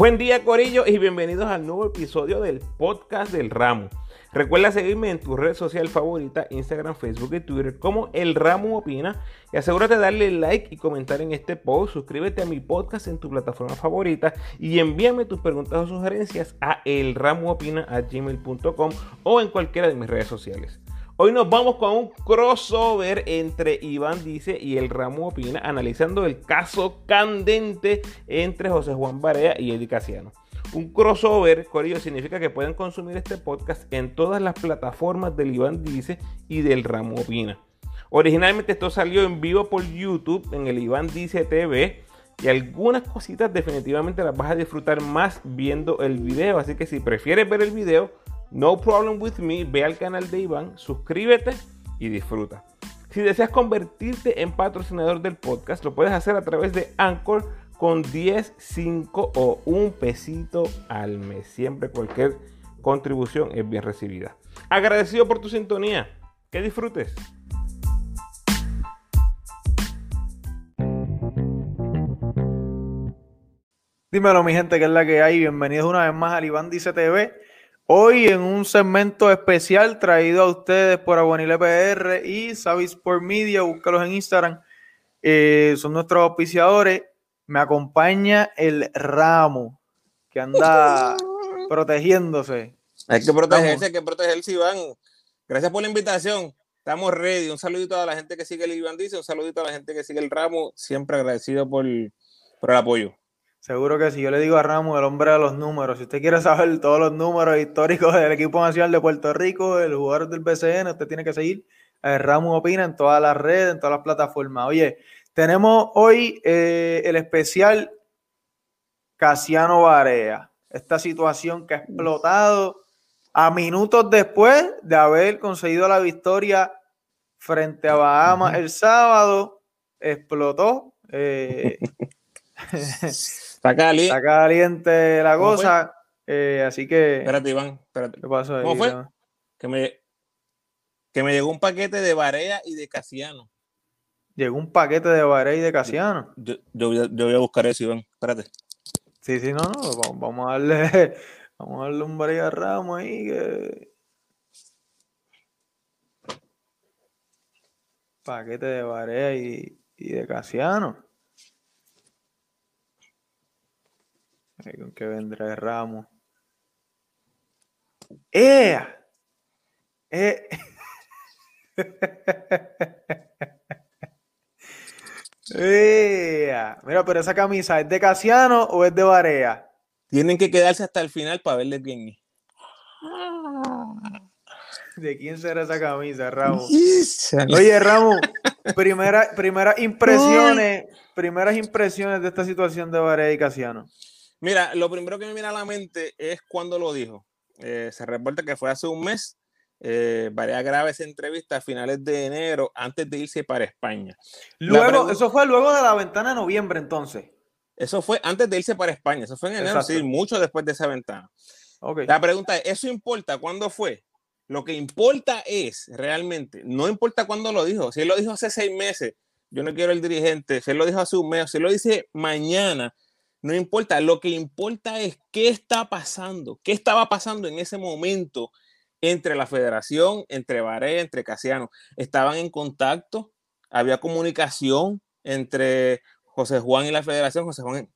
Buen día Corillo y bienvenidos al nuevo episodio del podcast del ramo. Recuerda seguirme en tu red social favorita, Instagram, Facebook y Twitter como El Ramo Opina y asegúrate de darle like y comentar en este post, suscríbete a mi podcast en tu plataforma favorita y envíame tus preguntas o sugerencias a elramoopina.gmail.com o en cualquiera de mis redes sociales. Hoy nos vamos con un crossover entre Iván Dice y el Ramo Opina, analizando el caso candente entre José Juan Barea y Eddie Casiano. Un crossover, Corillo, significa que pueden consumir este podcast en todas las plataformas del Iván Dice y del Ramo Opina. Originalmente esto salió en vivo por YouTube en el Iván Dice TV. Y algunas cositas definitivamente las vas a disfrutar más viendo el video. Así que si prefieres ver el video, no problem with me, ve al canal de Iván, suscríbete y disfruta. Si deseas convertirte en patrocinador del podcast, lo puedes hacer a través de Anchor con 10, 5 o un pesito al mes. Siempre cualquier contribución es bien recibida. Agradecido por tu sintonía. Que disfrutes. Dímelo, mi gente, que es la que hay. Bienvenidos una vez más al Iván Dice TV. Hoy en un segmento especial traído a ustedes por Aguanile PR y Savis por Media, búscalos en Instagram. Eh, son nuestros auspiciadores. Me acompaña el Ramo, que anda protegiéndose. Hay que protegerse, hay que protegerse, Iván. Gracias por la invitación. Estamos ready. Un saludito a la gente que sigue el Iván Dice, un saludito a la gente que sigue el Ramo. Siempre agradecido por, por el apoyo. Seguro que sí. Yo le digo a Ramos, el hombre de los números. Si usted quiere saber todos los números históricos del equipo nacional de Puerto Rico, el jugador del BCN, usted tiene que seguir a Ramos Opina en todas las redes, en todas las plataformas. Oye, tenemos hoy eh, el especial Casiano Barea. Esta situación que ha explotado a minutos después de haber conseguido la victoria frente a Bahamas el sábado, explotó. Eh, Está caliente. Está caliente la cosa. Eh, así que. Espérate, Iván. Espérate. ¿Qué pasó ahí? ¿Cómo fue? Que me, que me llegó un paquete de Barea y de Casiano. Llegó un paquete de Barea y de Casiano. Yo, yo, yo, voy a buscar eso, Iván. Espérate. Sí, sí, no, no. Vamos, vamos a darle. Vamos a darle un Barea Ramos ahí que. Paquete de Barea y, y de Casiano. ¿Con qué vendrá el ramo? ¡Eh! ¡Eh! ¡Eh! Mira, pero esa camisa, ¿es de Casiano o es de Barea? Tienen que quedarse hasta el final para verle quién es. ¿De quién será esa camisa, Ramo? Oye, Ramo, primera, primeras impresiones, primeras impresiones de esta situación de Barea y Casiano. Mira, lo primero que me viene a la mente es cuando lo dijo. Eh, se reporta que fue hace un mes, eh, varias graves entrevistas a finales de enero, antes de irse para España. Luego, eso fue luego de la ventana de noviembre, entonces. Eso fue antes de irse para España, eso fue en enero, sí, mucho después de esa ventana. Okay. La pregunta es, ¿eso importa cuándo fue? Lo que importa es realmente, no importa cuándo lo dijo, si él lo dijo hace seis meses, yo no quiero el dirigente, si él lo dijo hace un mes, si él lo dice mañana, no importa, lo que importa es qué está pasando, qué estaba pasando en ese momento entre la federación, entre Varela, entre Casiano. Estaban en contacto, había comunicación entre José Juan y la federación, José Juan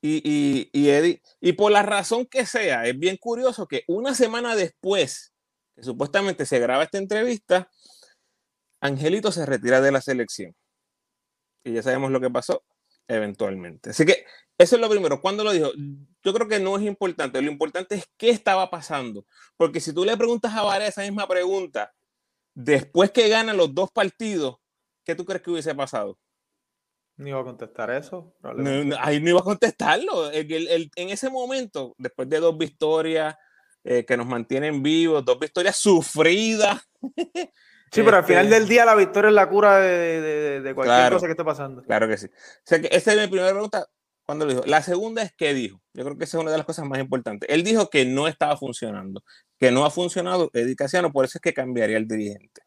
y, y, y Eddie. Y por la razón que sea, es bien curioso que una semana después, que supuestamente se graba esta entrevista, Angelito se retira de la selección. Y ya sabemos lo que pasó eventualmente. Así que eso es lo primero. ¿Cuándo lo dijo? Yo creo que no es importante. Lo importante es qué estaba pasando. Porque si tú le preguntas a Vara esa misma pregunta, después que ganan los dos partidos, ¿qué tú crees que hubiese pasado? Ni iba a contestar eso. No, ahí no iba a contestarlo. en ese momento, después de dos victorias eh, que nos mantienen vivos, dos victorias sufridas. Sí, pero al final este del día la victoria es la cura de, de, de cualquier claro, cosa que esté pasando. Claro que sí. O sea que esa es mi primera pregunta. ¿Cuándo lo dijo? La segunda es qué dijo. Yo creo que esa es una de las cosas más importantes. Él dijo que no estaba funcionando, que no ha funcionado Eddie Casiano, por eso es que cambiaría el dirigente.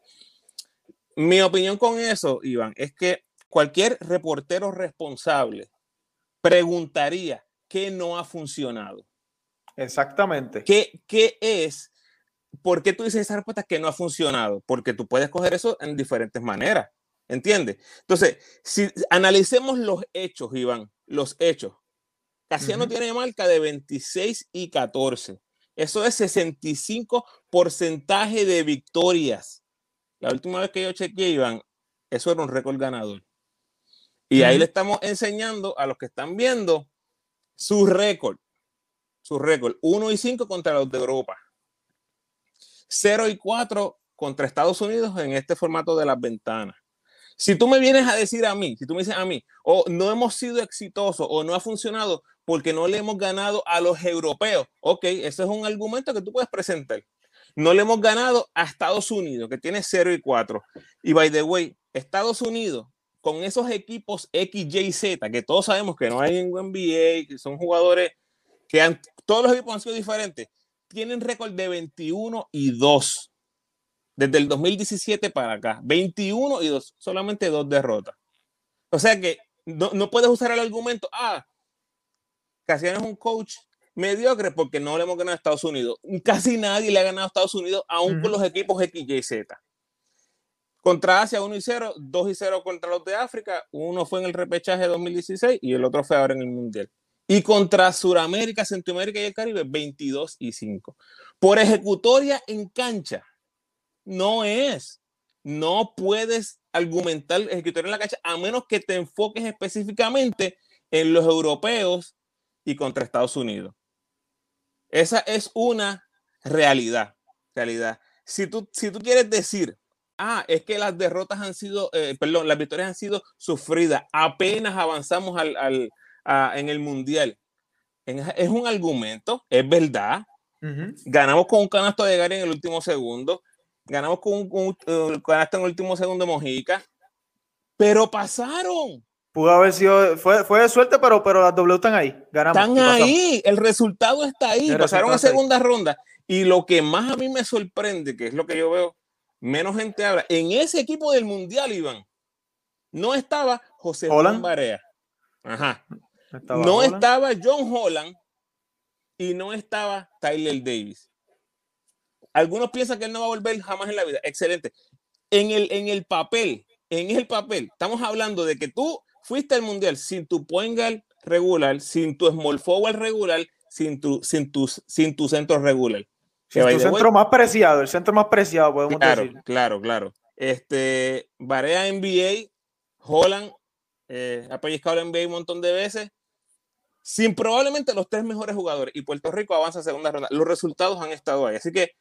Mi opinión con eso, Iván, es que cualquier reportero responsable preguntaría qué no ha funcionado. Exactamente. ¿Qué, qué es? ¿Por qué tú dices esa respuesta que no ha funcionado? Porque tú puedes coger eso en diferentes maneras. ¿Entiendes? Entonces, si analicemos los hechos, Iván, los hechos. Casiano tiene marca de 26 y 14. Eso es 65 porcentaje de victorias. La última vez que yo chequeé, Iván, eso era un récord ganador. Y ahí le estamos enseñando a los que están viendo su récord. Su récord. 1 y 5 contra los de Europa. 0 y 4 contra Estados Unidos en este formato de las ventanas. Si tú me vienes a decir a mí, si tú me dices a mí, o no hemos sido exitosos o no ha funcionado porque no le hemos ganado a los europeos, ok, ese es un argumento que tú puedes presentar. No le hemos ganado a Estados Unidos, que tiene 0 y 4. Y by the way, Estados Unidos, con esos equipos X, Y, Z, que todos sabemos que no hay en NBA, que son jugadores que han, todos los equipos han sido diferentes, tienen récord de 21 y 2 desde el 2017 para acá. 21 y 2, solamente dos derrotas. O sea que no, puedes usar el argumento, ah, Casiano es un coach mediocre porque no le hemos ganado a Estados Unidos. Casi nadie le ha ganado a Estados Unidos, aún con los equipos X, Y, Z. Contra Asia 1 y 0, 2 y 0 contra los de África. Uno fue en el repechaje de 2016 y el otro fue ahora en el Mundial. Y contra Sudamérica, Centroamérica y el Caribe, 22 y 5. Por ejecutoria en cancha, no es. No puedes argumentar escritorio en la cancha a menos que te enfoques específicamente en los europeos y contra Estados Unidos. Esa es una realidad. realidad. Si tú, si tú quieres decir, ah, es que las derrotas han sido, eh, perdón, las victorias han sido sufridas, apenas avanzamos al, en el mundial. es un argumento, es verdad. Ganamos con un canasto de Gary en el último segundo ganamos con un, un, en el último segundo Mojica, pero pasaron. Pudo haber sido, fue, fue de suerte, pero, pero las W están ahí. Ganamos. Están ahí, el resultado está ahí. pasaron a segunda ronda. Y lo que más a mí me sorprende, que es lo que yo veo, menos gente habla, en ese equipo del Mundial, Iván, no estaba José Juan Barea. Ajá. No estaba John Holland y no estaba Tyler Davis. Algunos piensan que él no va a volver jamás en la vida. Excelente. En el, en el papel, en el papel, estamos hablando de que tú fuiste al mundial sin tu point regular, sin tu small forward regular, sin tu, sin tu, sin tu centro regular. el centro más preciado, el centro más preciado, podemos claro, decir. Claro, claro. Este, Barea NBA, Holland, eh, ha pellizcado la NBA un montón de veces, sin probablemente los tres mejores jugadores, y Puerto Rico avanza a segunda ronda. Los resultados han estado ahí. Así que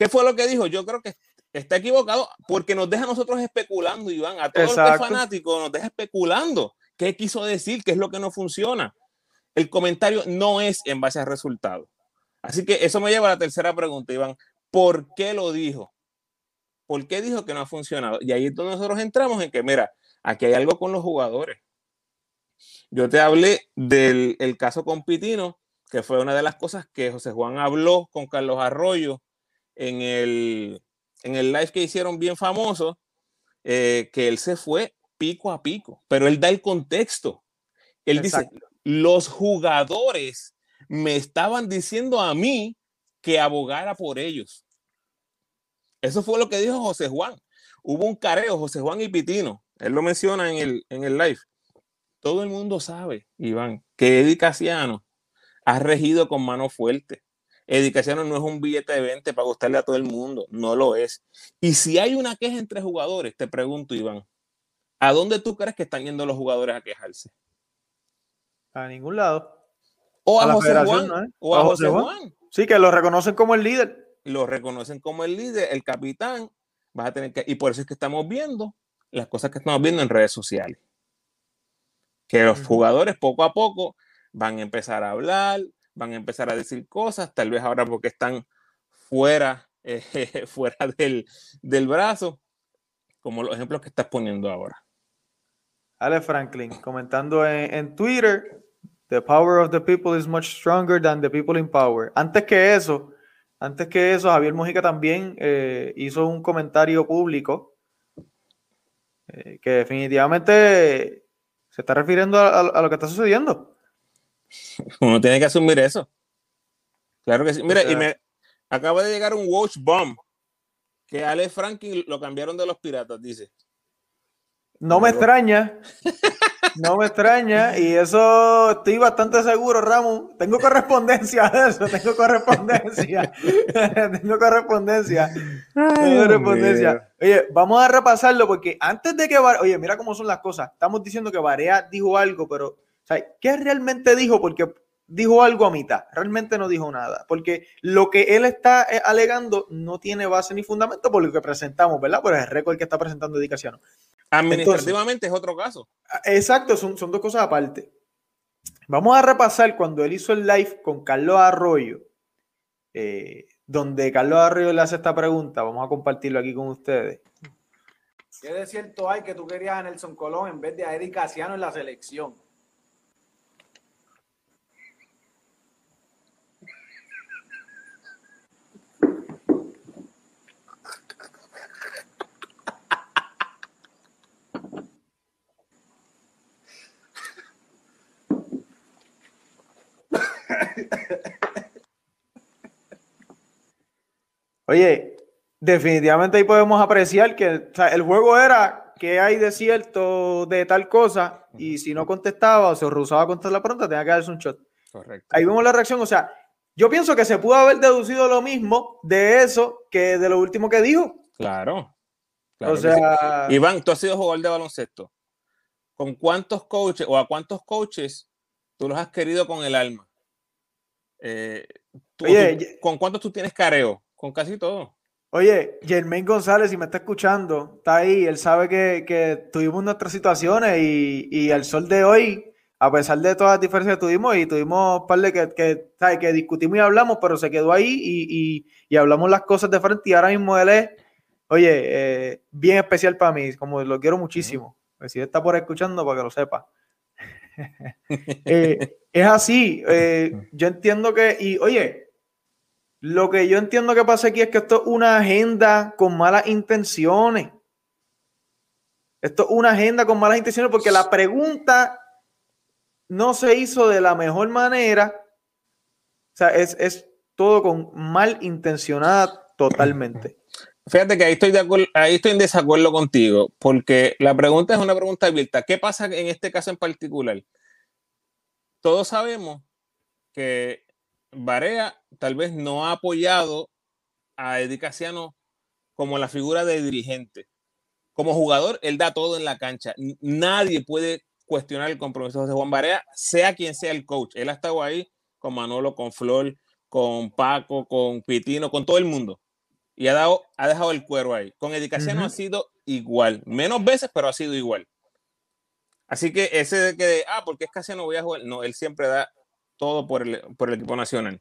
¿Qué fue lo que dijo? Yo creo que está equivocado porque nos deja a nosotros especulando, Iván. A todos los fanáticos nos deja especulando. ¿Qué quiso decir? ¿Qué es lo que no funciona? El comentario no es en base al resultado. Así que eso me lleva a la tercera pregunta, Iván. ¿Por qué lo dijo? ¿Por qué dijo que no ha funcionado? Y ahí es donde nosotros entramos en que, mira, aquí hay algo con los jugadores. Yo te hablé del caso con Pitino, que fue una de las cosas que José Juan habló con Carlos Arroyo en el, en el live que hicieron bien famoso, eh, que él se fue pico a pico, pero él da el contexto. Él dice, los jugadores me estaban diciendo a mí que abogara por ellos. Eso fue lo que dijo José Juan. Hubo un careo, José Juan y Pitino. Él lo menciona en el, en el live. Todo el mundo sabe, Iván, que Eddie Casiano ha regido con mano fuerte. Edicación no es un billete de 20 para gustarle a todo el mundo, no lo es. Y si hay una queja entre jugadores, te pregunto, Iván, ¿a dónde tú crees que están yendo los jugadores a quejarse? A ningún lado. O a, José Juan. O a, José Juan. Sí, que lo reconocen como el líder. Lo reconocen como el líder, el capitán. Vas a tener que. Y por eso es que estamos viendo las cosas que estamos viendo en redes sociales. Que los jugadores poco a poco van a empezar a hablar, van a empezar a decir cosas, tal vez ahora porque están fuera, eh, fuera del, del, brazo, como los ejemplos que estás poniendo ahora. Ale Franklin, comentando en, Twitter, The power of the people is much stronger than the people in power. Antes que eso, antes que eso, Javier Mujica también eh, hizo un comentario público eh, que definitivamente se está refiriendo a, lo que está sucediendo. Uno tiene que asumir eso. Claro que sí. Mira, y me acaba de llegar un Watch Bomb que Alex Franklin lo cambiaron de los piratas, dice. No me extraña. No me extraña. Y eso estoy bastante seguro, Ramón. Tengo correspondencia de eso. Tengo correspondencia. tengo correspondencia. tengo correspondencia. Oye, vamos a repasarlo porque antes de que. Oye, mira cómo son las cosas. Estamos diciendo que Varea dijo algo, pero. ¿Qué realmente dijo? Porque dijo algo a mitad, realmente no dijo nada, porque lo que él está eh, alegando no tiene base ni fundamento por lo que presentamos, ¿verdad? Por el récord que está presentando Dedicación. Administrativamente es otro caso. Ah, exacto, son, son dos cosas aparte. Vamos a repasar cuando él hizo el live con Carlos Arroyo, eh, donde Carlos Arroyo le hace esta pregunta. Vamos a compartirlo aquí con ustedes. ¿Qué de cierto hay que tú querías a Nelson Colón en vez de a Eddie Casiano en la selección? Oye, definitivamente ahí podemos apreciar que el juego era que hay de cierto de tal cosa y si no contestaba o se rehusaba a contestar la pregunta, tenía que darse un shot. Correcto. Ahí vemos la reacción, o sea, yo pienso que se pudo haber deducido lo mismo de eso que de lo último que dijo. Claro. o sea, Iván, tú has sido jugador de baloncesto. ¿Con cuántos coaches o a cuántos coaches tú los has querido con el alma? Eh, ¿Con cuántos tú tienes careo? Con casi todo. Oye, Germain González, si me está escuchando, está ahí. Él sabe que, tuvimos nuestras situaciones y, y el sol de hoy, a pesar de todas las diferencias que tuvimos, y tuvimos un par de que, que, que discutimos y hablamos, pero se quedó ahí y, y, hablamos las cosas de frente. Y ahora mismo él es, oye, eh, bien especial para mí, como lo quiero muchísimo. Si él está por escuchando, para que lo sepa. Eh, es así. Eh, yo entiendo que, y oye, lo que yo entiendo que pasa aquí es que esto es una agenda con malas intenciones. Esto es una agenda con malas intenciones porque la pregunta no se hizo de la mejor manera. O sea, es, todo con mal intencionada totalmente. Fíjate que ahí estoy, de ahí estoy en desacuerdo contigo, porque la pregunta es una pregunta abierta. ¿Qué pasa en este caso en particular? Todos sabemos que Barea tal vez no ha apoyado a Eddie Casiano como la figura de dirigente. Como jugador, él da todo en la cancha. Nadie puede cuestionar el compromiso de Juan Barea, sea quien sea el coach. Él ha estado ahí con Manolo, con Flor, con Paco, con Pitino, con todo el mundo. Y ha, dado, ha dejado el cuero ahí. Con Eddie Casiano ha sido igual. Menos veces, pero ha sido igual. Así que ese de que, ah, porque es Casiano voy a jugar. No, él siempre da todo por el, por el equipo nacional.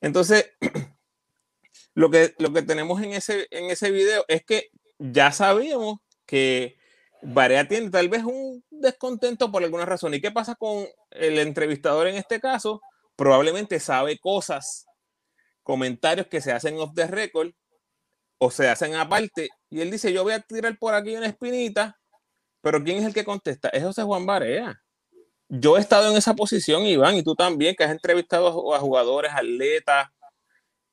Entonces, lo que, lo que tenemos en ese, en ese video es que ya sabíamos que Barea tiene tal vez un descontento por alguna razón. ¿Y qué pasa con el entrevistador en este caso? Probablemente sabe cosas, comentarios que se hacen off the record o se hacen aparte. Y él dice, yo voy a tirar por aquí una espinita, pero ¿quién es el que contesta? Es José Juan Barea yo he estado en esa posición, Iván, y tú también, que has entrevistado a jugadores, atletas,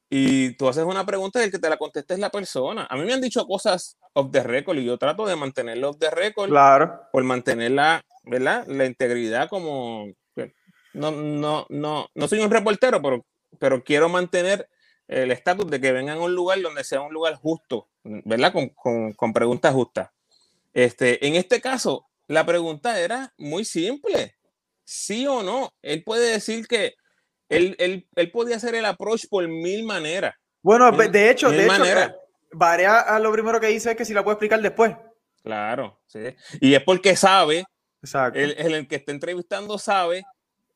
y tú haces una pregunta y el que te la conteste es la persona. A mí me han dicho cosas off the record y yo trato de mantenerlo off the record. Claro. Por mantener la, ¿verdad? la integridad como... No, no, no, no soy un reportero, pero, pero quiero mantener el estatus de que vengan a un lugar donde sea un lugar justo, ¿verdad? Con, con, con preguntas justas. Este, en este caso, la pregunta era muy simple sí o no. Él puede decir que él, él, él podía hacer el approach por mil maneras. Bueno, de hecho, de hecho, Varea a lo primero que dice es que si la puede explicar después. Claro, sí. Y es porque sabe, Exacto. El, el, que está entrevistando sabe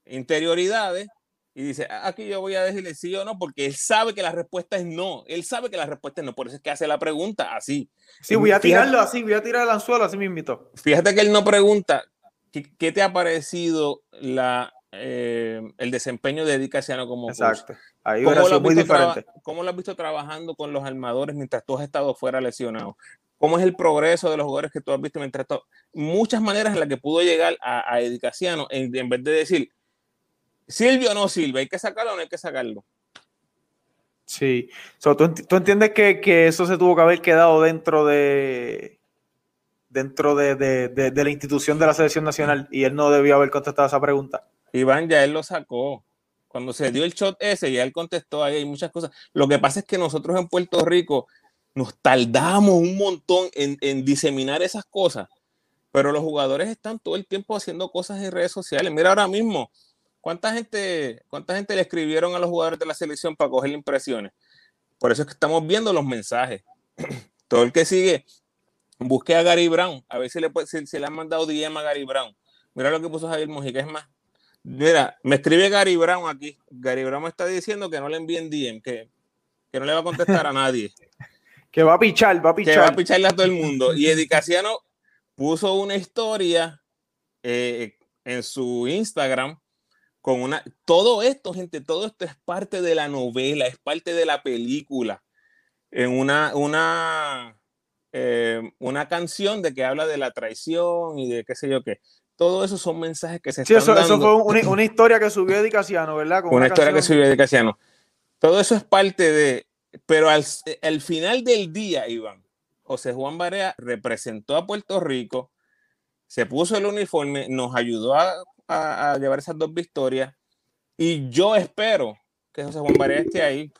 interioridades y dice, ah, aquí yo voy a decirle sí o no, porque él sabe que la respuesta es no. Él sabe que la respuesta es no, por eso es que hace la pregunta así. Sí, voy a tirarlo así, voy a tirar el anzuelo, así me invitó. Fíjate que él no pregunta ¿Qué, te ha parecido la, eh, el desempeño de Casiano como Exacto. Ahí ¿Cómo lo, muy diferente. ¿Cómo lo has visto trabajando con los armadores mientras tú has estado fuera lesionado? ¿Cómo es el progreso de los jugadores que tú has visto mientras tú? Muchas maneras en las que pudo llegar a, a Casiano en, vez de decir, Silvio o no Silvio, hay que sacarlo o no hay que sacarlo. Sí. ¿tú, entiendes que, eso se tuvo que haber quedado dentro de dentro de, la institución de la selección nacional y él no debió haber contestado esa pregunta? Iván, ya él lo sacó. Cuando se dio el shot ese, ya él contestó ahí, hay muchas cosas. Lo que pasa es que nosotros en Puerto Rico nos tardamos un montón en, en diseminar esas cosas, pero los jugadores están todo el tiempo haciendo cosas en redes sociales. Mira ahora mismo, ¿Cuánta gente, ¿Cuánta gente le escribieron a los jugadores de la selección para coger impresiones? Por eso es que estamos viendo los mensajes. Todo el que sigue, busque a Gary Brown, a ver si le, si, le han mandado DM a Gary Brown. Mira lo que puso Javier Mojica, es más. Mira, me escribe Gary Brown aquí. Gary Brown me está diciendo que no le envíen DM, que, que no le va a contestar a nadie. que va a pichar, va a pichar. Que va a picharle a todo el mundo. Y Edicaciano puso una historia eh, en su Instagram con una, todo esto, gente, todo esto es parte de la novela, es parte de la película. En una, una, eh, una canción de que habla de la traición y de qué sé yo qué. Todo eso son mensajes que se sí, están eso, eso fue una, historia que subió Edicaciano, ¿verdad? una, historia que subió Edicaciano. Todo eso es parte de, pero al, al final del día, Iván, José Juan Barea representó a Puerto Rico, se puso el uniforme, nos ayudó a a, llevar esas dos victorias. Y yo espero que José Juan Barea esté ahí,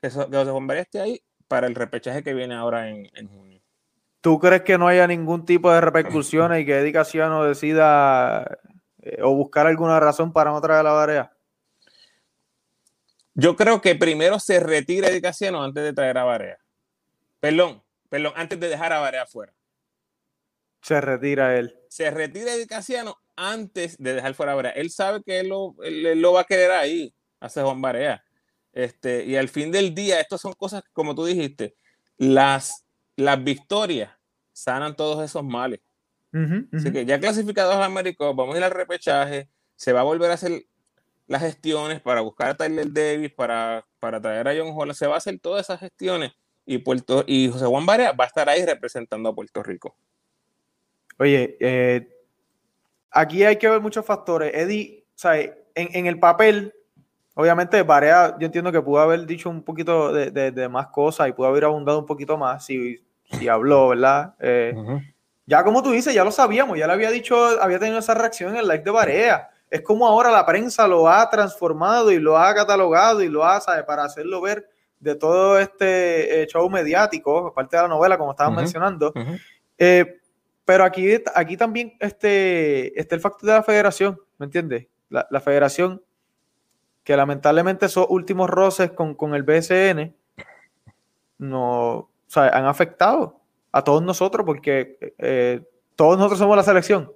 que, José Juan Barea esté ahí para el repechaje que viene ahora en, junio. ¿Tú crees que no haya ningún tipo de repercusiones y que Edicaciano decida eh, o buscar alguna razón para no traer la Barea? Yo creo que primero se retira Edicaciano antes de traer a Barea. Perdón, perdón, antes de dejar a Barea fuera. Se retira él. Se retira Edicaciano antes de dejar fuera a Barea. Él sabe que él lo, lo va a querer ahí, hace Juan Barea. Este, y al fin del día, estas son cosas, como tú dijiste, las, las victorias sanan todos esos males. Así que ya clasificados a América, vamos a ir al repechaje, se va a volver a hacer las gestiones para buscar a Tyler Davis, para, para traer a John Holland, se va a hacer todas esas gestiones y, Puerto, y José Juan Barea va a estar ahí representando a Puerto Rico. Oye, eh, aquí hay que ver muchos factores. Eddie, sea, en, en, el papel, obviamente, Barea, yo entiendo que pudo haber dicho un poquito de, de, más cosas y pudo haber abundado un poquito más si, si habló, ¿verdad? Eh, ya como tú dices, ya lo sabíamos, ya le había dicho, había tenido esa reacción en el like de Barea. Es como ahora la prensa lo ha transformado y lo ha catalogado y lo ha, ¿sabes? Para hacerlo ver de todo este eh, show mediático, aparte de la novela, como estaban mencionando. Eh, pero aquí, aquí también este, está el factor de la federación, ¿me entiendes? La, federación, que lamentablemente esos últimos roces con, el BSN no, han afectado a todos nosotros porque eh, todos nosotros somos la selección.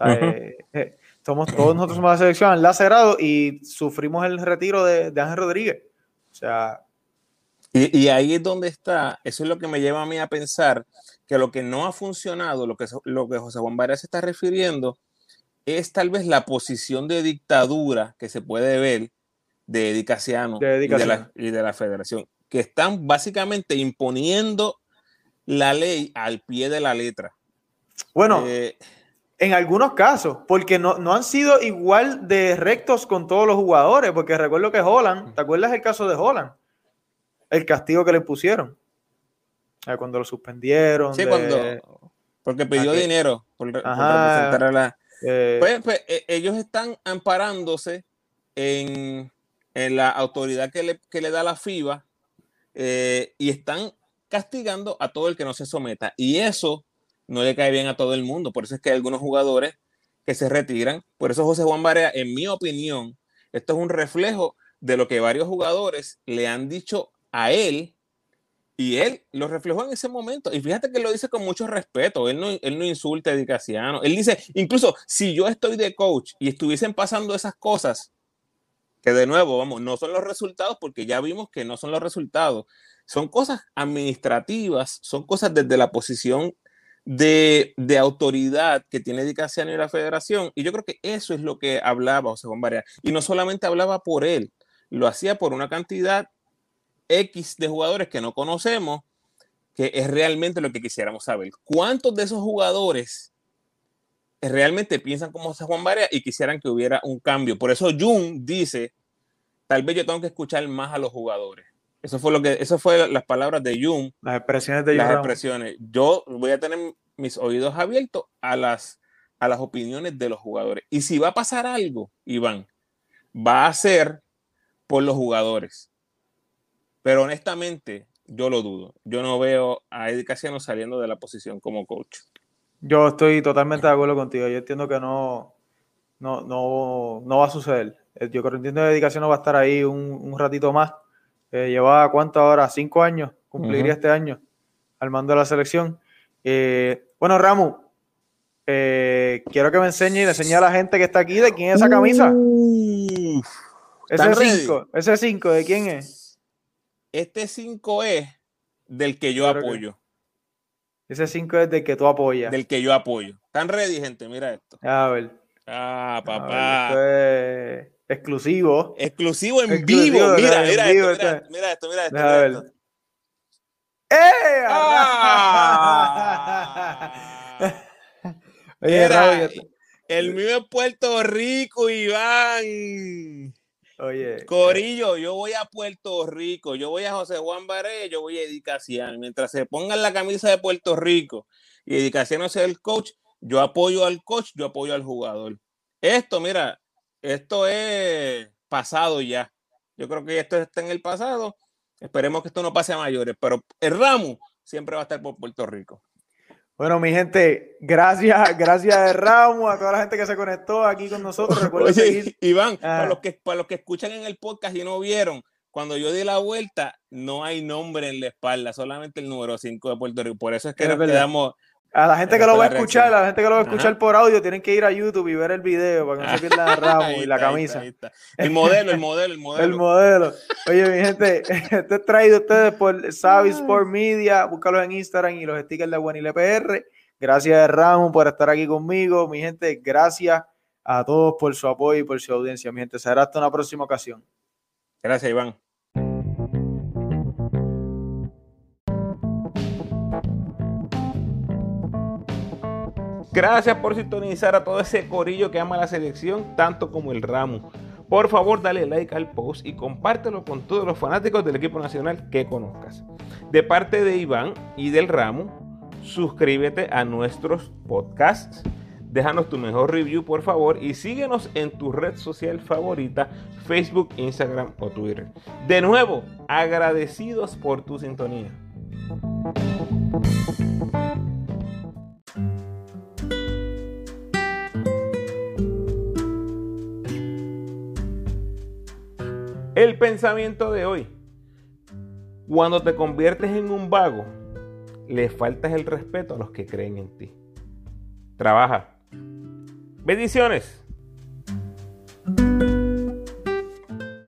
Eh, eh, somos, todos nosotros somos la selección, han lacerado y sufrimos el retiro de, de Ángel Rodríguez. O sea. Y, y, ahí es donde está, eso es lo que me lleva a mí a pensar que lo que no ha funcionado, lo que, lo que José Juan Vargas se está refiriendo, es tal vez la posición de dictadura que se puede ver de Edicaciano, y, de la, y, de la, federación, que están básicamente imponiendo la ley al pie de la letra. Bueno, eh, en algunos casos, porque no, no, han sido igual de rectos con todos los jugadores, porque recuerdo que Holland, ¿te acuerdas el caso de Holland? El castigo que le pusieron cuando lo suspendieron. Sí, cuando. Porque pidió dinero por, representar a la. Eh, pues, pues e, ellos están amparándose en, la autoridad que le, que le, da la FIBA eh, y están castigando a todo el que no se someta. Y eso no le cae bien a todo el mundo. Por eso es que hay algunos jugadores que se retiran. Por eso José Juan Barea, en mi opinión, esto es un reflejo de lo que varios jugadores le han dicho a él y él lo reflejó en ese momento. Y fíjate que lo dice con mucho respeto. Él no, él no insulta a Edicaciano. Él dice, incluso si yo estoy de coach y estuviesen pasando esas cosas, que de nuevo, vamos, no son los resultados porque ya vimos que no son los resultados. Son cosas administrativas, son cosas desde la posición de, de autoridad que tiene Edicaciano y la federación. Y yo creo que eso es lo que hablaba José Juan Barea. Y no solamente hablaba por él, lo hacía por una cantidad X de jugadores que no conocemos, que es realmente lo que quisiéramos saber. ¿Cuántos de esos jugadores realmente piensan como Juan Barea y quisieran que hubiera un cambio. Por eso Jun dice, tal vez yo tengo que escuchar más a los jugadores. Eso fue lo que, eso fue las palabras de Jun. Las expresiones de Las expresiones. Yo voy a tener mis oídos abiertos a las, a las opiniones de los jugadores. Y si va a pasar algo, Iván, va a ser por los jugadores. Pero honestamente, yo lo dudo. Yo no veo a Eddie Casiano saliendo de la posición como coach. Yo estoy totalmente de acuerdo contigo. Yo entiendo que no, no, no, no va a suceder. Eh, yo creo entiendo que Eddie Casiano va a estar ahí un, ratito más. Eh, lleva cuánto ahora, cinco años, cumpliría este año al mando de la selección. Eh, bueno, Ramu, quiero que me enseñe y le enseñe a la gente que está aquí de quién es esa camisa. ese 5, ese 5, ¿de quién es? Este 5 es del que yo apoyo. Ese 5 es del que tú apoyas. Del que yo apoyo. ¿Están ready, gente? Mira esto. A ver. Ah, papá. exclusivo. Exclusivo en vivo. Mira, mira, esto, mira, esto, mira esto, mira esto. ¡Eh! ¡Ah! Oye, el mío es Puerto Rico, Iván. Oye. Corillo, yo voy a Puerto Rico, yo voy a José Juan Baré, yo voy a Edicaciano. Mientras se pongan la camisa de Puerto Rico y Edicaciano sea el coach, yo apoyo al coach, yo apoyo al jugador. Esto, mira, esto es pasado ya. Yo creo que esto está en el pasado. Esperemos que esto no pase a mayores, pero el ramo siempre va a estar por Puerto Rico. Bueno, mi gente, gracias, gracias Ramos, a toda la gente que se conectó aquí con nosotros. Recuerden seguir. Iván, para, ah. los que, para los que escuchan en el podcast y no vieron, cuando yo di la vuelta, no hay nombre en la espalda, solamente el número 5 de Puerto Rico. Por eso es que nos quedamos a la gente que lo va a escuchar, a la gente que lo va a escuchar por audio, tienen que ir a YouTube y ver el video para que no se pierdan el ramo y la camisa. el modelo, el modelo, el modelo. El modelo. Oye, mi gente, este es traído a ustedes por Savi Sport Media. Búscalos en Instagram y los stickers de Guanile PR. Gracias, Ramón, por estar aquí conmigo. Mi gente, gracias a todos por su apoyo y por su audiencia. Mi gente, será hasta una próxima ocasión. Gracias, Iván. Gracias por sintonizar a todo ese corillo que ama la selección tanto como el ramo. Por favor, dale like al post y compártelo con todos los fanáticos del equipo nacional que conozcas. De parte de Iván y del ramo, suscríbete a nuestros podcasts. Déjanos tu mejor review, por favor, y síguenos en tu red social favorita, Facebook, Instagram o Twitter. De nuevo, agradecidos por tu sintonía. El pensamiento de hoy. Cuando te conviertes en un vago, le faltas el respeto a los que creen en ti. Trabaja. Bendiciones.